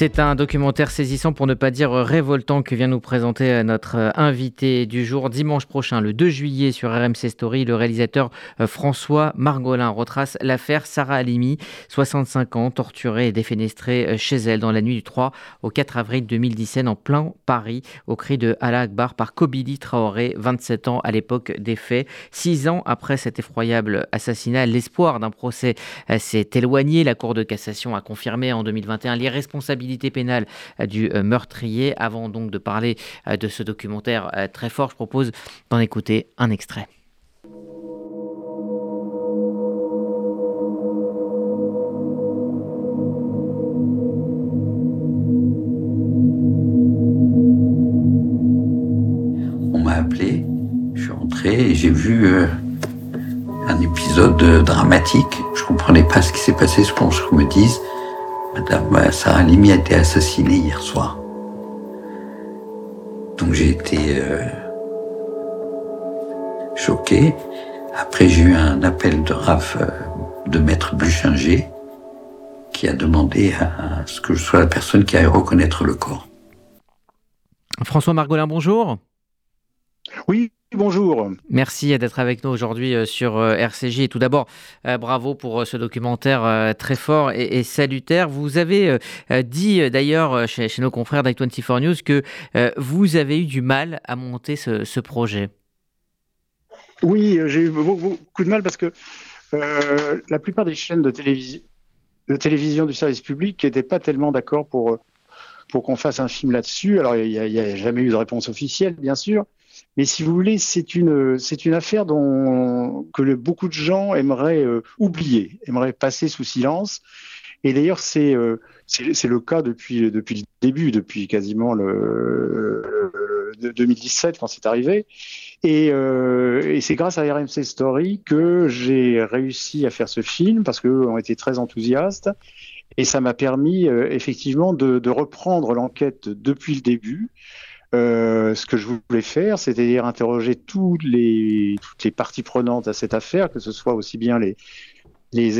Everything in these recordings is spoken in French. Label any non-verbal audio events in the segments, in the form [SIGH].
C'est un documentaire saisissant pour ne pas dire révoltant que vient nous présenter notre invité du jour dimanche prochain, le 2 juillet sur RMC Story. Le réalisateur euh, François Margolin retrace l'affaire Sarah Halimi, 65 ans, torturée et défenestrée euh, chez elle dans la nuit du 3 au 4 avril 2017 en plein Paris, au cri de Allah Akbar par Kobili Traoré, 27 ans à l'époque des faits. Six ans après cet effroyable assassinat, l'espoir d'un procès euh, s'est éloigné. La Cour de cassation a confirmé en 2021 pénale euh, du euh, meurtrier. Avant donc de parler euh, de ce documentaire très fort, je propose d'en écouter un extrait. On m'a appelé, je suis rentré et j'ai vu un épisode dramatique. Je comprenais pas ce qui s'est passé, je pense qu'on me dise. Madame Sarah Limi a été assassinée hier soir. Donc j'ai été euh, choqué. Après, j'ai eu un appel de RAF euh, de maître Buchinger qui a demandé à, à ce que je sois la personne qui aille reconnaître le corps. François Margolin, bonjour. Oui, Bonjour. Merci d'être avec nous aujourd'hui euh, sur euh, RCJ. Et tout d'abord, euh, bravo pour ce documentaire très fort et, salutaire. Vous avez dit d'ailleurs chez, nos confrères d'I24 News que vous avez eu du mal à monter ce, projet. Oui, j'ai eu beaucoup de mal parce que la plupart des chaînes de, de télévision du service public n'étaient pas tellement d'accord pour, pour qu'on fasse un film là-dessus. Alors, il n'y a, jamais eu de réponse officielle, bien sûr. Mais si vous voulez, c'est une, affaire que beaucoup de gens aimeraient euh, oublier, aimeraient passer sous silence. Et d'ailleurs, c'est, euh, le cas depuis, le début, depuis quasiment le, 2017 quand c'est arrivé. Et, euh, c'est grâce à RMC Story que j'ai réussi à faire ce film parce qu'eux ont été très enthousiastes. Et ça m'a permis effectivement de reprendre l'enquête depuis le début, euh, ce que je voulais faire, c'est-à-dire interroger toutes les, parties prenantes à cette affaire, que ce soit aussi bien les,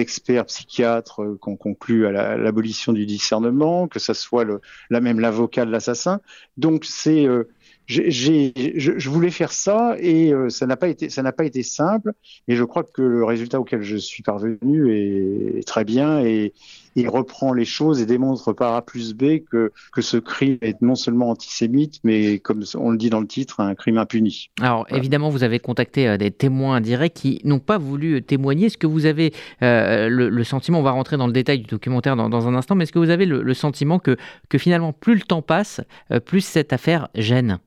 experts psychiatres euh, qui ont conclu à l'abolition du discernement, que ce soit le, la même l'avocat de l'assassin. Donc c'est euh, je, voulais faire ça et euh, ça n'a pas été ça n'a pas été simple et je crois que le résultat auquel je suis parvenu est, très bien il reprend les choses et démontre par A plus B que que ce crime est non seulement antisémite mais comme on le dit dans le titre un crime impuni. Alors évidemment vous avez contacté euh, des témoins directs qui n'ont pas voulu témoigner. Est-ce que vous avez euh, le, sentiment on va rentrer dans le détail du documentaire dans, dans un instant mais est-ce que vous avez le, le, sentiment que que finalement plus le temps passe plus cette affaire gêne?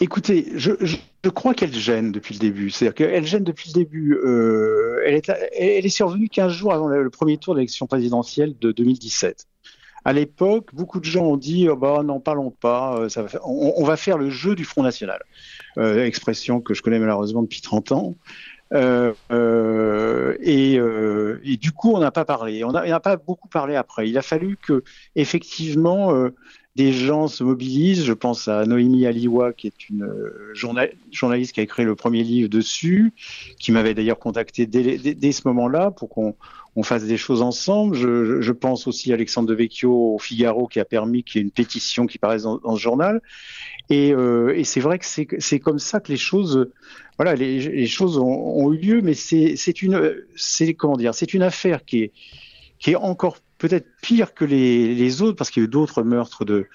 Écoutez, je, je, crois qu'elle gêne depuis le début. C'est-à-dire qu'elle gêne depuis le début. Euh, elle, est, elle est survenue 15 jours avant le, premier tour de l'élection présidentielle de 2017. À l'époque, beaucoup de gens ont dit oh bah, n'en parlons pas, euh, ça va on, on, va faire le jeu du Front National. Euh, expression que je connais malheureusement depuis 30 ans. Euh, euh, et, euh, et, du coup, on n'a pas parlé. On n'a pas beaucoup parlé après. Il a fallu que, effectivement, des gens se mobilisent. Je pense à Noémie Aliwa, qui est une euh, journaliste qui a écrit le premier livre dessus, qui m'avait d'ailleurs contacté dès, ce moment-là pour qu'on on fasse des choses ensemble. Je, pense aussi à Alexandre Devecchio au Figaro qui a permis qu'il y ait une pétition qui paraisse dans, dans ce journal. Et, euh, c'est vrai que c'est comme ça que les choses, voilà, les, choses ont, eu lieu, mais c'est une, une affaire qui est qui est encore peut-être pire que les, autres, parce qu'il y a eu d'autres meurtres de,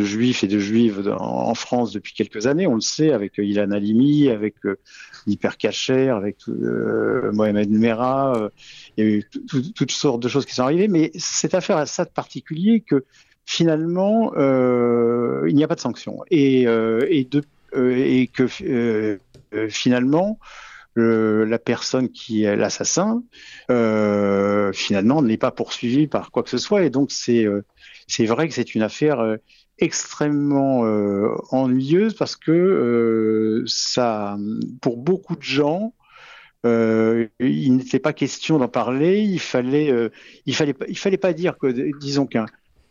juifs et de juives en, France depuis quelques années. On le sait avec euh, Ilan Halimi, avec euh, Hypercacher, avec euh, Mohamed Merah. Euh, il y a eu toutes sortes de choses qui sont arrivées. Mais cette affaire a ça de particulier que finalement, il n'y a pas de sanction. Et que finalement, la personne qui est l'assassin, euh, finalement, n'est pas poursuivie par quoi que ce soit. Et donc, c'est euh, c'est vrai que c'est une affaire euh, extrêmement ennuyeuse parce que ça, pour beaucoup de gens, il n'était pas question d'en parler. Il fallait, il fallait, il fallait pas dire que, disons qu'un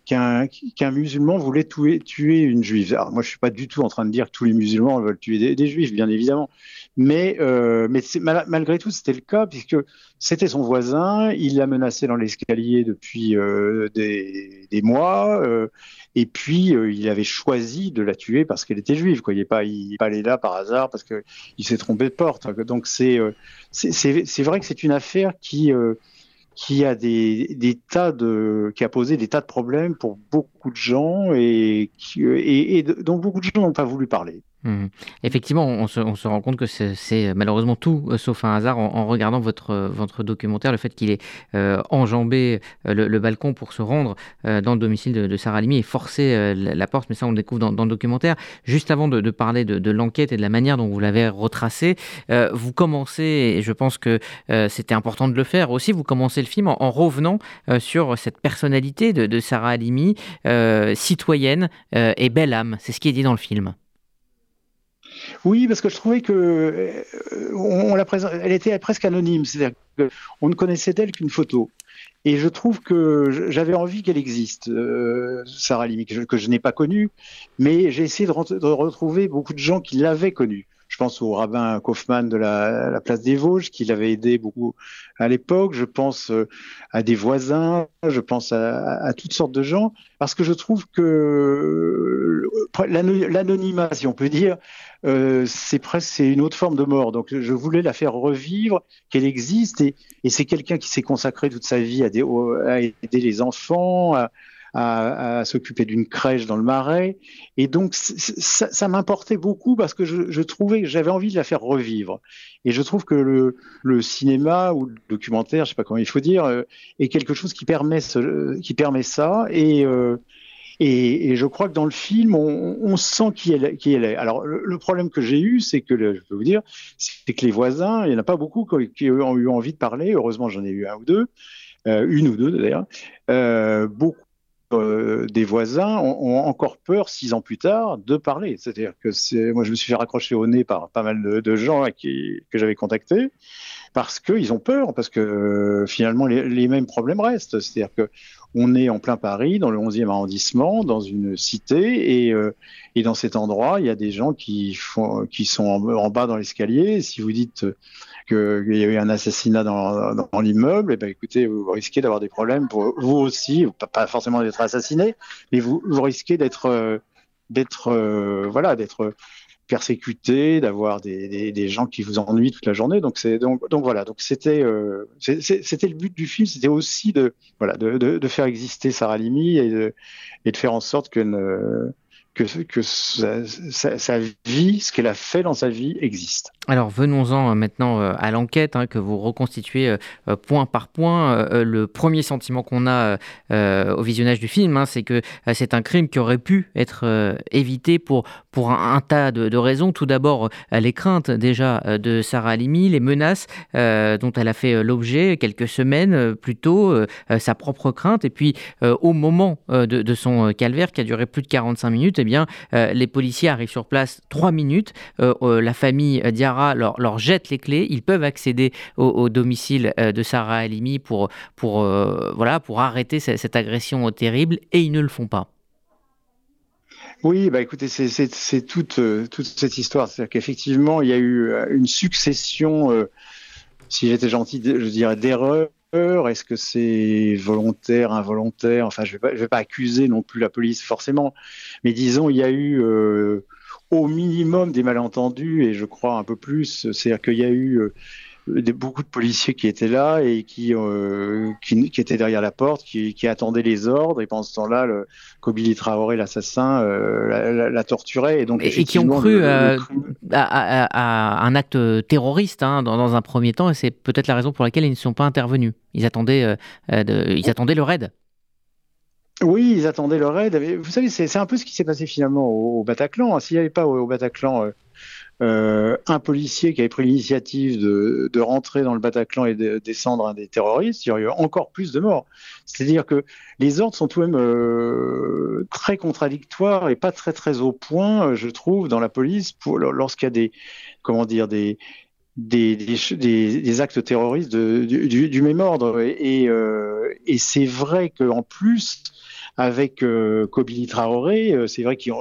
qu'un musulman voulait tuer, une juive. Alors moi, je suis pas du tout en train de dire que tous les musulmans veulent tuer des, juifs, bien évidemment, mais, euh, mais malgré tout, c'était le cas puisque c'était son voisin, il l'a menacé dans l'escalier depuis euh, des, des, mois, euh, et puis euh, il avait choisi de la tuer parce qu'elle était juive. Quoi. Il n'est pas, pas allé là par hasard parce que il s'est trompé de porte. Donc c'est, euh, c'est vrai que c'est une affaire qui qui a des, tas de, qui a posé des tas de problèmes pour beaucoup de gens et, et, et dont beaucoup de gens n'ont pas voulu parler. Mmh. Effectivement, on se, rend compte que c'est malheureusement tout euh, sauf un hasard en, regardant votre, votre documentaire, le fait qu'il ait euh, enjambé euh, le, balcon pour se rendre dans le domicile de, Sarah Limi et forcer la, porte, mais ça on le découvre dans, le documentaire. Juste avant de, parler de, l'enquête et de la manière dont vous l'avez retracé, vous commencez, et je pense que c'était important de le faire aussi, vous commencez le film en, revenant sur cette personnalité de, Sarah Halimi, citoyenne et belle âme. C'est ce qui est dit dans le film. Oui, parce que je trouvais que euh, elle était presque anonyme, c'est-à-dire qu'on ne connaissait d'elle qu'une photo. Et je trouve que j'avais envie qu'elle existe, euh, Sarah Limi, que je, n'ai pas connue, mais j'ai essayé de, retrouver beaucoup de gens qui l'avaient connue. Je pense au rabbin Kaufmann de la, place des Vosges, qui l'avait aidé beaucoup à l'époque. Je pense euh, à des voisins, je pense à, toutes sortes de gens, parce que je trouve que l'anonymat, si on peut dire, euh, c'est presque une autre forme de mort. Donc je voulais la faire revivre, qu'elle existe, et, c'est quelqu'un qui s'est consacré toute sa vie à, aider les enfants, à, s'occuper d'une crèche dans le Marais. Et donc, ça, m'importait beaucoup parce que je, trouvais j'avais envie de la faire revivre. Et je trouve que le, cinéma ou le documentaire, je sais pas comment il faut dire, euh, est quelque chose qui permet, qui permet ça. Et, euh, et, je crois que dans le film, on, sent qui elle, est. Alors, le, problème que j'ai eu, c'est que, je peux vous dire, c'est que les voisins, il n'y en a pas beaucoup qui ont eu envie de parler. Heureusement, j'en ai eu un ou deux, euh, une ou deux d'ailleurs. Beaucoup euh, des voisins ont, encore peur six ans plus tard de parler. C'est-à-dire que moi, je me suis fait raccrocher au nez par pas mal de, gens qui, que j'avais contactés parce qu'ils ont peur, parce que finalement les, mêmes problèmes restent. C'est-à-dire que on est en plein Paris, dans le 11e arrondissement, dans une cité, et, euh, et dans cet endroit, il y a des gens qui, font, qui sont en, bas dans l'escalier. Si vous dites qu'il y a eu un assassinat dans, l'immeuble, eh ben, écoutez, vous risquez d'avoir des problèmes pour vous aussi, pas forcément d'être assassiné, mais vous, vous risquez d'être euh, d'être euh, voilà d'être persécuté, d'avoir des, des, gens qui vous ennuient toute la journée. Donc c'est donc donc voilà. Donc c'était euh, c'était le but du film, c'était aussi de voilà de, de, faire exister Sarah Limi et de, et de faire en sorte que que, sa, vie, ce qu'elle a fait dans sa vie, existe. Alors venons-en euh, maintenant euh, à l'enquête, hein, que vous reconstituez euh, point par point. Le premier sentiment qu'on a au visionnage du film, hein, c'est que c'est un crime qui aurait pu être évité pour, pour un, tas de, raisons. Tout d'abord, les craintes déjà de Sarah Halimi, les menaces dont elle a fait l'objet quelques semaines plus tôt, sa propre crainte. Et puis au moment de, son calvaire qui a duré plus de 45 minutes, euh, les policiers arrivent sur place trois minutes. Euh, euh, la famille Diarra leur, jette les clés. Ils peuvent accéder au, domicile de Sarah Halimi pour, voilà, pour arrêter cette, agression terrible et ils ne le font pas. Oui, bah écoutez, c'est toute, toute cette histoire. C'est-à-dire qu'effectivement, il y a eu une succession, si j'étais gentil, je dirais, d'erreurs est-ce que c'est volontaire, involontaire? Enfin, je ne vais, pas accuser non plus la police forcément, mais disons, il y a eu euh, au minimum des malentendus et je crois un peu plus. C'est-à-dire qu'il y a eu euh, beaucoup de policiers qui étaient là et qui, euh, qui, étaient derrière la porte, qui, attendaient les ordres. Et pendant ce temps-là, le Kobili Traoré, l'assassin, euh, la, torturait. Et, donc, et, qui ont cru, euh, À, un acte terroriste hein, dans, un premier temps. Et c'est peut-être la raison pour laquelle ils ne sont pas intervenus. Ils attendaient, ils attendaient le raid. Oui, ils attendaient le raid. Vous savez, c'est un peu ce qui s'est passé finalement au, Bataclan. S'il n'y avait pas au Bataclan euh, un policier qui avait pris l'initiative de, rentrer dans le Bataclan et de descendre un des terroristes, il y aurait eu encore plus de morts. C'est-à-dire que les ordres sont tout de même euh, très contradictoires et pas très très au point, je trouve, dans la police, lorsqu'il y a des comment dire des des, des, actes terroristes du, même ordre. Et, euh, et c'est vrai qu'en plus, avec euh, Kobili Traoré, euh, c'est vrai que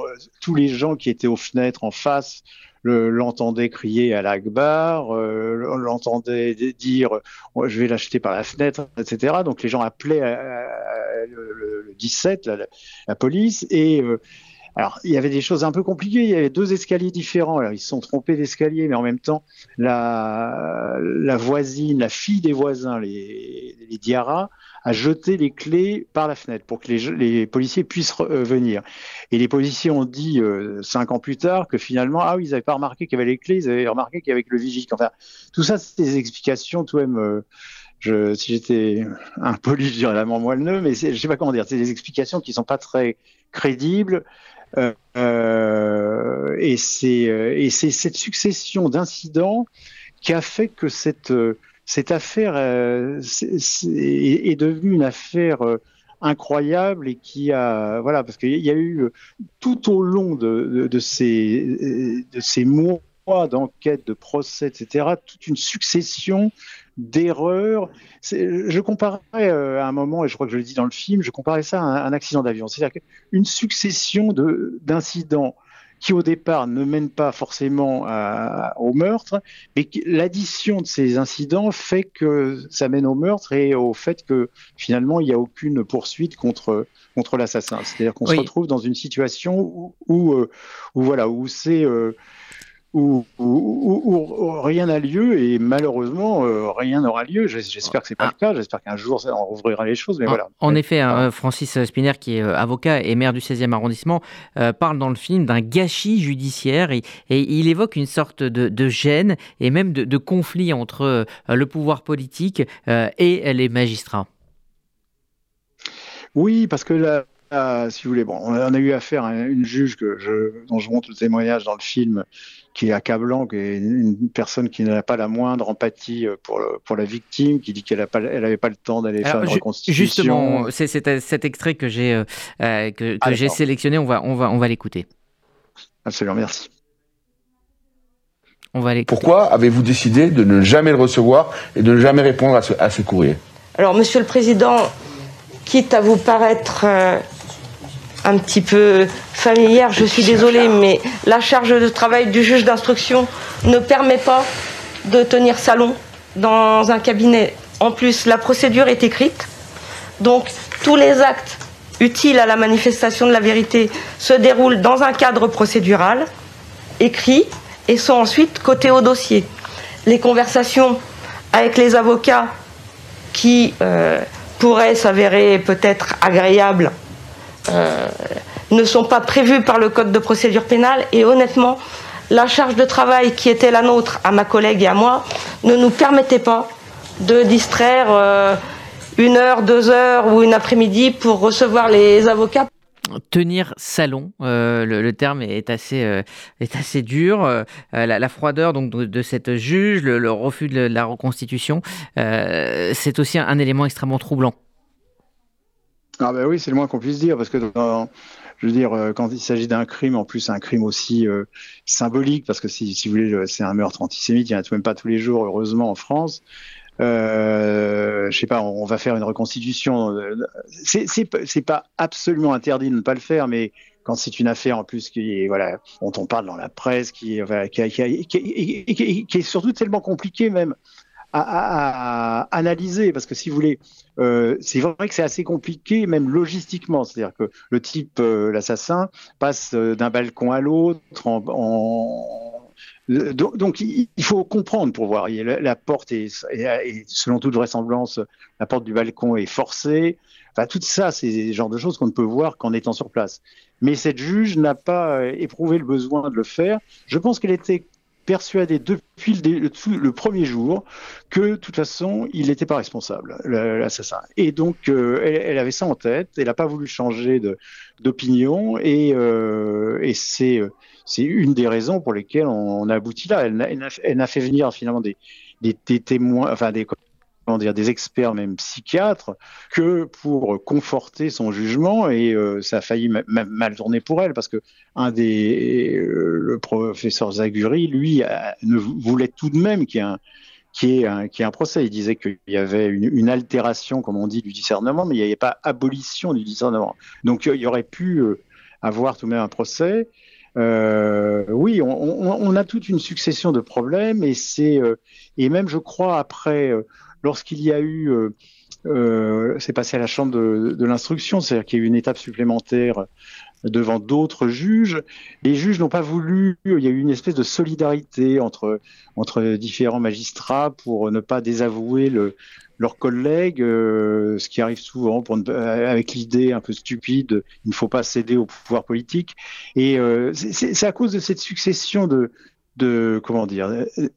tous les gens qui étaient aux fenêtres en face l'entendaient crier à l'Akbar, euh, l'entendaient dire je vais l'acheter par la fenêtre, etc. Donc les gens appelaient le, 17, la, la, police, et euh, alors, il y avait des choses un peu compliquées. Il y avait deux escaliers différents. Alors, ils se sont trompés d'escalier, mais en même temps, la, la voisine, la fille des voisins, les, les Diarra, a jeté les clés par la fenêtre pour que les, les policiers puissent euh, venir. Et les policiers ont dit euh, cinq ans plus tard que finalement, ah oui, ils n'avaient pas remarqué qu'il y avait les clés, ils avaient remarqué qu'il y avait le vigile. Enfin, tout ça, c'est des explications tout même. Euh, si j'étais impoli, [LAUGHS] je dirais la moelleux, mais je sais pas comment dire. C'est des explications qui sont pas très crédibles. Euh, euh, et c'est euh, et c'est cette succession d'incidents qui a fait que cette affaire est, devenue une affaire incroyable et qui a voilà parce qu'il y a eu tout au long de ces mois d'enquête, de procès, etc., toute une succession d'erreurs. Je comparais euh, à un moment, et je crois que je le dis dans le film, je comparais ça à un, accident d'avion. C'est-à-dire qu'une succession d'incidents qui au départ ne mènent pas forcément au meurtre, mais l'addition de ces incidents fait que ça mène au meurtre et au fait que finalement il n'y a aucune poursuite contre contre l'assassin. C'est-à-dire qu'on se retrouve dans une situation où, où, euh, voilà où c'est euh, où, rien n'a lieu et malheureusement euh, rien n'aura lieu. J'espère que c'est pas le cas. J'espère qu'un jour ça rouvrira les choses. Mais en, voilà. En effet, hein, Francis Spinner, qui est euh, avocat et maire du 16e arrondissement, euh, parle dans le film d'un gâchis judiciaire et, il évoque une sorte de, gêne et même de, conflit entre le pouvoir politique et les magistrats. Oui, parce que là, si vous voulez, bon, on a eu affaire à une juge que je, dont je montre le témoignage dans le film, qui est accablant, qui est une personne qui n'a pas la moindre empathie euh, pour, pour la victime, qui dit qu'elle n'avait pas, elle pas le temps d'aller faire une reconstitution. Justement, c'est cet extrait que j'ai euh, euh, que, ah, j'ai sélectionné, on va, on va, on va l'écouter. Absolument, merci. On va Pourquoi avez-vous décidé de ne jamais le recevoir et de ne jamais répondre à ce, à ce courrier? Alors, Monsieur le Président, quitte à vous paraître un petit peu familière, je suis désolée, mais la charge de travail du juge d'instruction ne permet pas de tenir salon dans un cabinet. En plus, la procédure est écrite, donc tous les actes utiles à la manifestation de la vérité se déroulent dans un cadre procédural, écrit, et sont ensuite cotés au dossier. Les conversations avec les avocats qui euh, pourraient s'avérer peut-être agréables euh, ne sont pas prévus par le code de procédure pénale et honnêtement, la charge de travail qui était la nôtre à ma collègue et à moi ne nous permettait pas de distraire euh, une heure, deux heures ou une après-midi pour recevoir les avocats. Tenir salon, euh, le, terme est assez, est assez dur. la, froideur donc de, cette juge, le, refus de la reconstitution, c'est aussi un élément extrêmement troublant. Ah ben oui, c'est le moins qu'on puisse dire, parce que je veux dire, euh, quand il s'agit d'un crime, en plus un crime aussi euh, symbolique, parce que si, vous voulez, c'est un meurtre antisémite, il n'y en a tout même pas tous les jours, heureusement, en France. Euh, je sais pas, on, va faire une reconstitution. Euh, c'est pas absolument interdit de ne pas le faire, mais quand c'est une affaire en plus qui est voilà, on t'en parle dans la presse, qui, est surtout tellement compliqué même à, analyser, parce que si vous voulez, euh, c'est vrai que c'est assez compliqué, même logistiquement. C'est-à-dire que le type, euh, l'assassin, passe euh, d'un balcon à l'autre donc, il faut comprendre pour voir. La, porte est, selon toute vraisemblance, la porte du balcon est forcée. Tout ça, c'est le genre de choses qu'on ne peut voir qu'en étant sur place. Mais cette juge n'a pas éprouvé le besoin de le faire. Je pense qu'elle était persuadé depuis le, premier jour que de toute façon il n'était pas responsable, l'assassin. Et donc euh, elle, avait ça en tête, elle n'a pas voulu changer d'opinion et, euh, c'est une des raisons pour lesquelles on, a abouti là. Elle, n'a fait venir finalement des, des, témoins, enfin des dire, des experts, même psychiatres, que pour conforter son jugement. Et ça a failli mal tourner pour elle, parce que un des, le professeur Zaguri, lui, ne voulait tout de même qu'il y ait un qui est un, un procès. Il disait qu'il y avait une, altération, comme on dit, du discernement, mais il n'y avait pas abolition du discernement. Donc il y aurait pu avoir tout de même un procès. Euh, oui, on, a toute une succession de problèmes et c'est euh, et même je crois après euh, lorsqu'il y a eu euh, c'est passé à la chambre de, l'instruction, c'est-à-dire qu'il y a eu une étape supplémentaire devant d'autres juges. Les juges n'ont pas voulu, il y a eu une espèce de solidarité entre, entre différents magistrats pour ne pas désavouer le, leurs collègues, euh, ce qui arrive souvent avec l'idée un peu stupide, il ne faut pas céder au pouvoir politique. Et euh, c'est à cause de cette succession de, de comment dire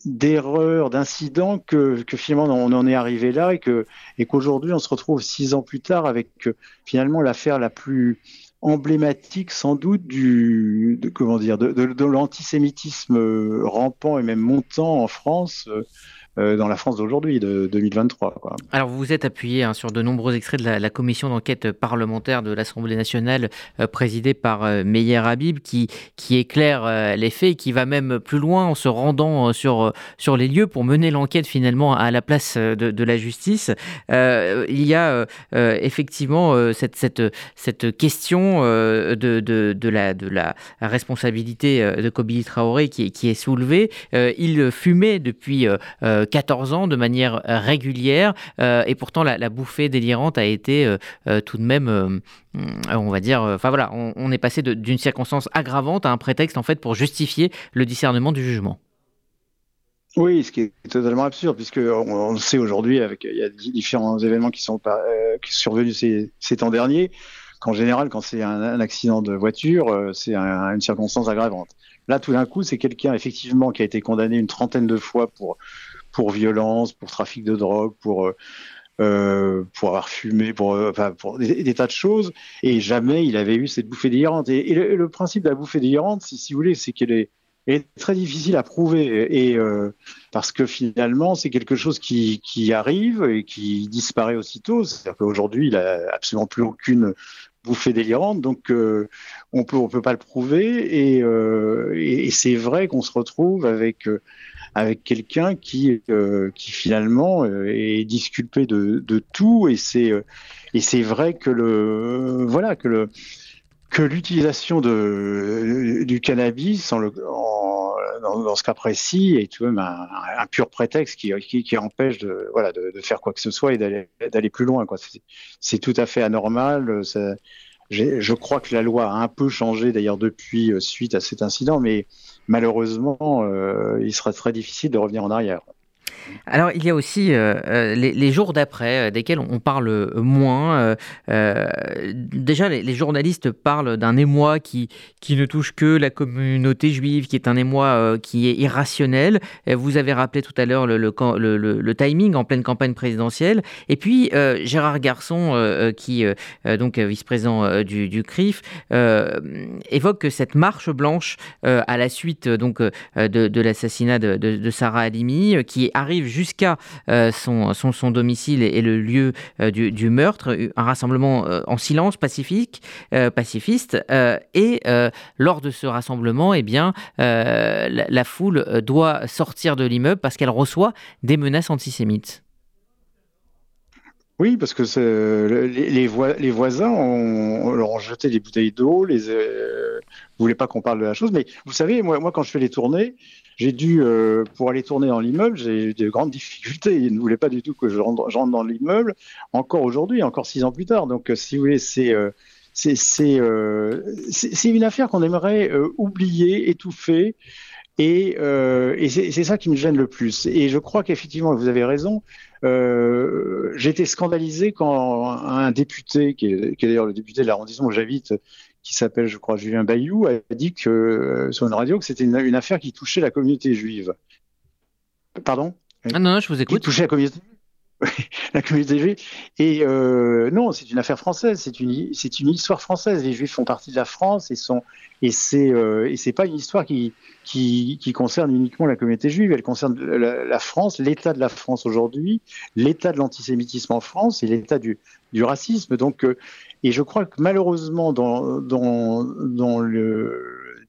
d'erreurs, d'incidents que, finalement on en est arrivé là et que et qu'aujourd'hui on se retrouve six ans plus tard avec euh, finalement l'affaire la plus emblématique sans doute du de, comment dire de, l'antisémitisme rampant et même montant en France euh, dans la France d'aujourd'hui, de 2023. Quoi. Alors vous vous êtes appuyé hein, sur de nombreux extraits de la, commission d'enquête parlementaire de l'Assemblée nationale euh, présidée par euh, Meyer Habib qui, éclaire euh, les faits et qui va même plus loin en se rendant euh, sur, les lieux pour mener l'enquête finalement à la place de, la justice. Euh, il y a effectivement cette, question de, la, responsabilité de Kobili Traoré qui est soulevée. il fumait depuis 14 ans de manière euh, régulière euh, et pourtant la, bouffée délirante a été euh, tout de même, on va dire, enfin voilà, on, est passé d'une circonstance aggravante à un prétexte en fait pour justifier le discernement du jugement. Oui, ce qui est totalement absurde, puisque on, on sait aujourd'hui, avec il y a différents événements qui sont, euh, qui sont survenus ces, ces temps derniers, qu'en général, quand c'est un, accident de voiture, euh, c'est un, une circonstance aggravante. Là, tout d'un coup, c'est quelqu'un effectivement qui a été condamné une trentaine de fois pour pour violence, pour trafic de drogue, pour euh, euh, pour avoir fumé, pour, euh, enfin, pour des, tas de choses, et jamais il avait eu cette bouffée délirante. Et, le, principe de la bouffée délirante, si, vous voulez, c'est qu'elle est, très difficile à prouver, et parce que finalement, c'est quelque chose qui, qui arrive et qui disparaît aussitôt. C'est-à-dire qu'aujourd'hui, il a absolument plus aucune bouffée délirante, donc euh, on peut on peut pas le prouver, et, euh, c'est vrai qu'on se retrouve avec avec quelqu'un qui, euh, qui finalement euh, est disculpé de, de tout. Et c'est euh, et c'est vrai que le voilà que le que l'utilisation de du cannabis le, en, dans, dans, ce cas précis est tout de même un, pur prétexte qui, empêche de voilà de, faire quoi que ce soit et d'aller plus loin c'est tout à fait anormal ça, je crois que la loi a un peu changé d'ailleurs depuis suite à cet incident mais malheureusement, euh, il sera très difficile de revenir en arrière. Alors, il y a aussi euh, euh, les, jours d'après, euh, desquels on parle moins. Déjà, les, journalistes parlent d'un émoi qui, qui ne touche que la communauté juive, qui est un émoi qui est irrationnel. Vous avez rappelé tout à l'heure le, le, timing en pleine campagne présidentielle. Et puis, Gérard Garçon, qui donc vice-président du, du, CRIF, évoque que cette marche blanche à la suite donc de, l'assassinat de, de, Sarah Halimi, qui arrive arrive jusqu'à euh, son, domicile et, le lieu euh, du, meurtre, un rassemblement euh, en silence pacifique, euh, pacifiste, euh, et euh, lors de ce rassemblement, eh bien, la, foule doit sortir de l'immeuble parce qu'elle reçoit des menaces antisémites. Oui, parce que les, les, vo les, voisins ont, on leur ont jeté des bouteilles d'eau, les euh, voulaient pas qu'on parle de la chose, mais vous savez, moi, moi quand je fais les tournées, j'ai dû, euh, pour aller tourner dans l'immeuble, j'ai eu de grandes [LAUGHS] difficultés. Ils ne voulaient pas du tout que je rentre, dans l'immeuble, encore aujourd'hui, encore six ans plus tard. Donc, euh, si vous voulez, c'est euh, c'est euh, une affaire qu'on aimerait oublier, étouffer. Et, et c'est ça qui me gêne le plus. Et je crois qu'effectivement, vous avez raison. Été scandalisé quand un député, qui est, est d'ailleurs le député de l'arrondissement où j'habite, qui s'appelle, je crois, Julien Bayou, a dit que euh, sur une radio que c'était une, une, affaire qui touchait la communauté juive. Pardon? Ah non, non, je vous écoute. Qui touchait la communauté [LAUGHS] la communauté juive. Et euh, non, c'est une affaire française, c'est une, c'est une histoire française. Les Juifs font partie de la France et sont, et c'est, euh, pas une histoire qui, qui, qui, concerne uniquement la communauté juive. Elle concerne la, la France, l'état de la France aujourd'hui, l'état de l'antisémitisme en France et l'état du, du racisme. Donc, euh, et je crois que malheureusement dans,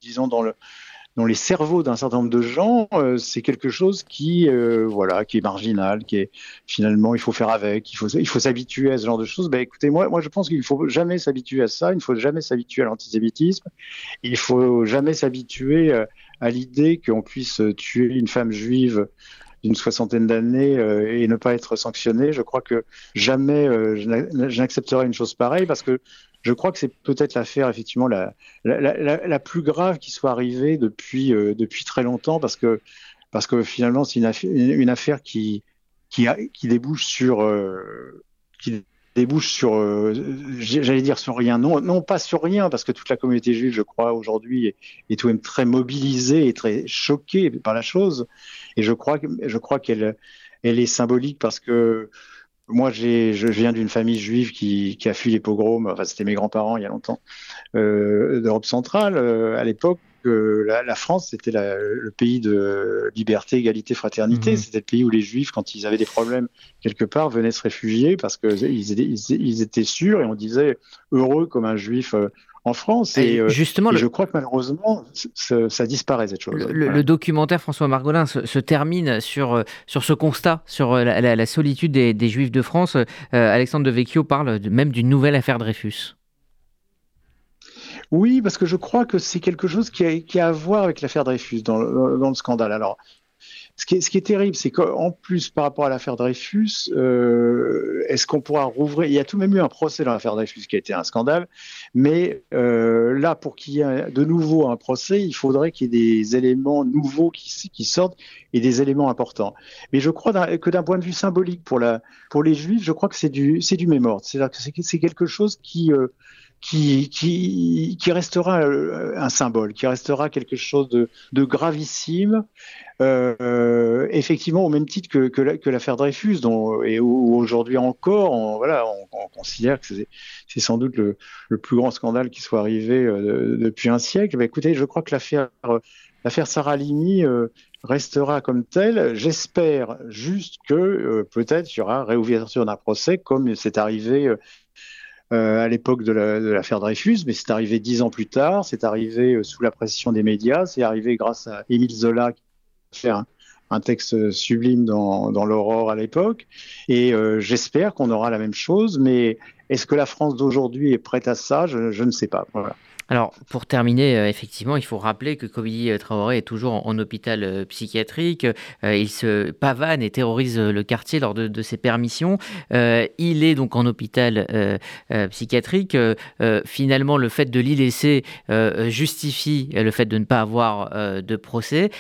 disons dans le dans les cerveaux d'un certain nombre de gens, euh, c'est quelque chose qui, euh, voilà, qui est marginal, qui est finalement, il faut faire avec, il faut, il faut s'habituer à ce genre de choses. Ben, écoutez, moi, moi, je pense qu'il faut jamais s'habituer à ça. Il ne faut jamais s'habituer à l'antisémitisme. Il faut jamais s'habituer euh, à l'idée qu'on puisse tuer une femme juive d'une soixantaine d'années et ne pas être sanctionné. Je crois que jamais je n'accepterai une chose pareille parce que je crois que c'est peut-être l'affaire effectivement la, la, la, plus grave qui soit arrivée depuis, euh, depuis très longtemps parce que, parce que finalement c'est une affaire, affaire qui, qui, qui débouche sur, euh, qui débouche sur, euh, j'allais dire sur rien, non, non pas sur rien parce que toute la communauté juive, je crois aujourd'hui est, tout de même très mobilisée et très choquée par la chose et je crois, je crois qu'elle, elle est symbolique parce que moi, je viens d'une famille juive qui, qui, a fui les pogroms. Enfin, c'était mes grands-parents il y a longtemps euh, d'Europe centrale. Euh, à l'époque, euh, la, la, France, c'était le pays de liberté, égalité, fraternité. Mhm. C'était le pays où les Juifs, quand ils avaient des problèmes quelque part, venaient se réfugier parce qu'ils ils, ils étaient sûrs et on disait heureux comme un Juif euh, en France. Et, euh, justement, je crois que malheureusement, ça disparaît cette chose. Le, documentaire François Margolin se, termine sur, euh, sur ce constat, sur la, solitude des, Juifs de France. Alexandre de Vecchio parle même d'une nouvelle affaire Dreyfus. Oui, parce que je crois que c'est quelque chose qui a, qui a, à voir avec l'affaire Dreyfus dans le, dans le, scandale. Alors, ce qui, est, ce qui est terrible, c'est qu'en plus, par rapport à l'affaire Dreyfus, euh, est-ce qu'on pourra rouvrir? Il y a tout de même eu un procès dans l'affaire Dreyfus qui a été un scandale, mais euh, là, pour qu'il y ait de nouveau un procès, il faudrait qu'il y ait des éléments nouveaux qui, qui, sortent et des éléments importants. Mais je crois que d'un point de vue symbolique pour, la, pour les Juifs, je crois que c'est du, du mémorte. C'est-à-dire que c'est quelque chose qui, euh, qui, restera euh, un symbole, qui restera quelque chose de, gravissime, euh, effectivement au même titre que, l'affaire Dreyfus, dont, et où, aujourd'hui encore, on, voilà, on, considère que c'est sans doute le, plus grand scandale qui soit arrivé euh, depuis un siècle. Mais écoutez, je crois que l'affaire l'affaire Sarah Limi restera comme telle. J'espère juste que peut-être il y aura réouverture d'un procès, comme c'est arrivé à l'époque de l'affaire Dreyfus, mais c'est arrivé dix ans plus tard, c'est arrivé euh, sous la pression des médias, c'est arrivé grâce à Émile Zola qui a fait un, texte sublime dans, dans l'Aurore à l'époque. Et euh, j'espère qu'on aura la même chose, mais est-ce que la France d'aujourd'hui est prête à ça? Je, je, ne sais pas. Voilà. Alors, pour terminer, euh, effectivement, il faut rappeler que Kobili Traoré est toujours en, hôpital euh, psychiatrique. Euh, il se pavane et terrorise le quartier lors de, ses permissions. il est donc en hôpital psychiatrique. finalement, le fait de l'y laisser justifie le fait de ne pas avoir de procès.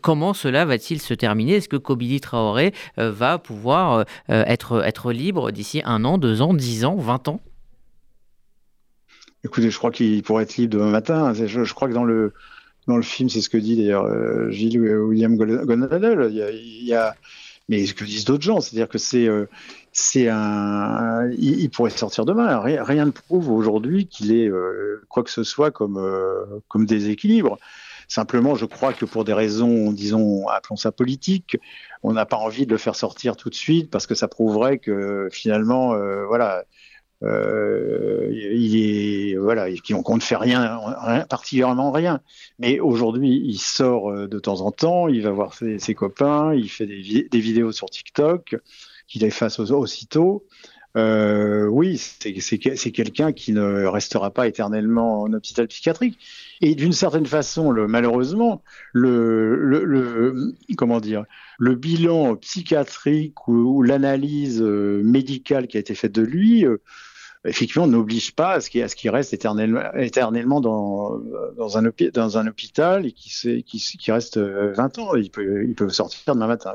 comment cela va-t-il se terminer? Est-ce que Kobili Traoré va pouvoir être, être libre d'ici un an, deux ans, dix ans, vingt ans? Écoutez, je crois qu'il pourrait être libre demain matin. Je, crois que dans le, dans le film, c'est ce que dit d'ailleurs euh, Gilles William Gonadel. Il y a, mais ce que disent d'autres gens, c'est-à-dire que c'est euh, un, il, pourrait sortir demain. Rien, ne prouve aujourd'hui qu'il ait euh, quoi que ce soit comme euh, comme déséquilibre. Simplement, je crois que pour des raisons, disons, appelons ça politique, on n'a pas envie de le faire sortir tout de suite parce que ça prouverait que finalement, voilà, euh, il est voilà, qu'on ne fait rien, particulièrement rien. Mais aujourd'hui, il sort euh, de temps en temps, il va voir ses, copains, il fait des, vidéos sur TikTok, qu'il efface aussitôt. Euh, oui, c'est quelqu'un qui ne restera pas éternellement en hôpital psychiatrique. Et d'une certaine façon, malheureusement, le, comment dire, le bilan psychiatrique ou, l'analyse médicale qui a été faite de lui effectivement, n'oblige pas à ce qu'il reste éternellement, éternellement dans, dans, un, hôpital et qui reste 20 euh, ans. Il peut, il peut sortir demain matin.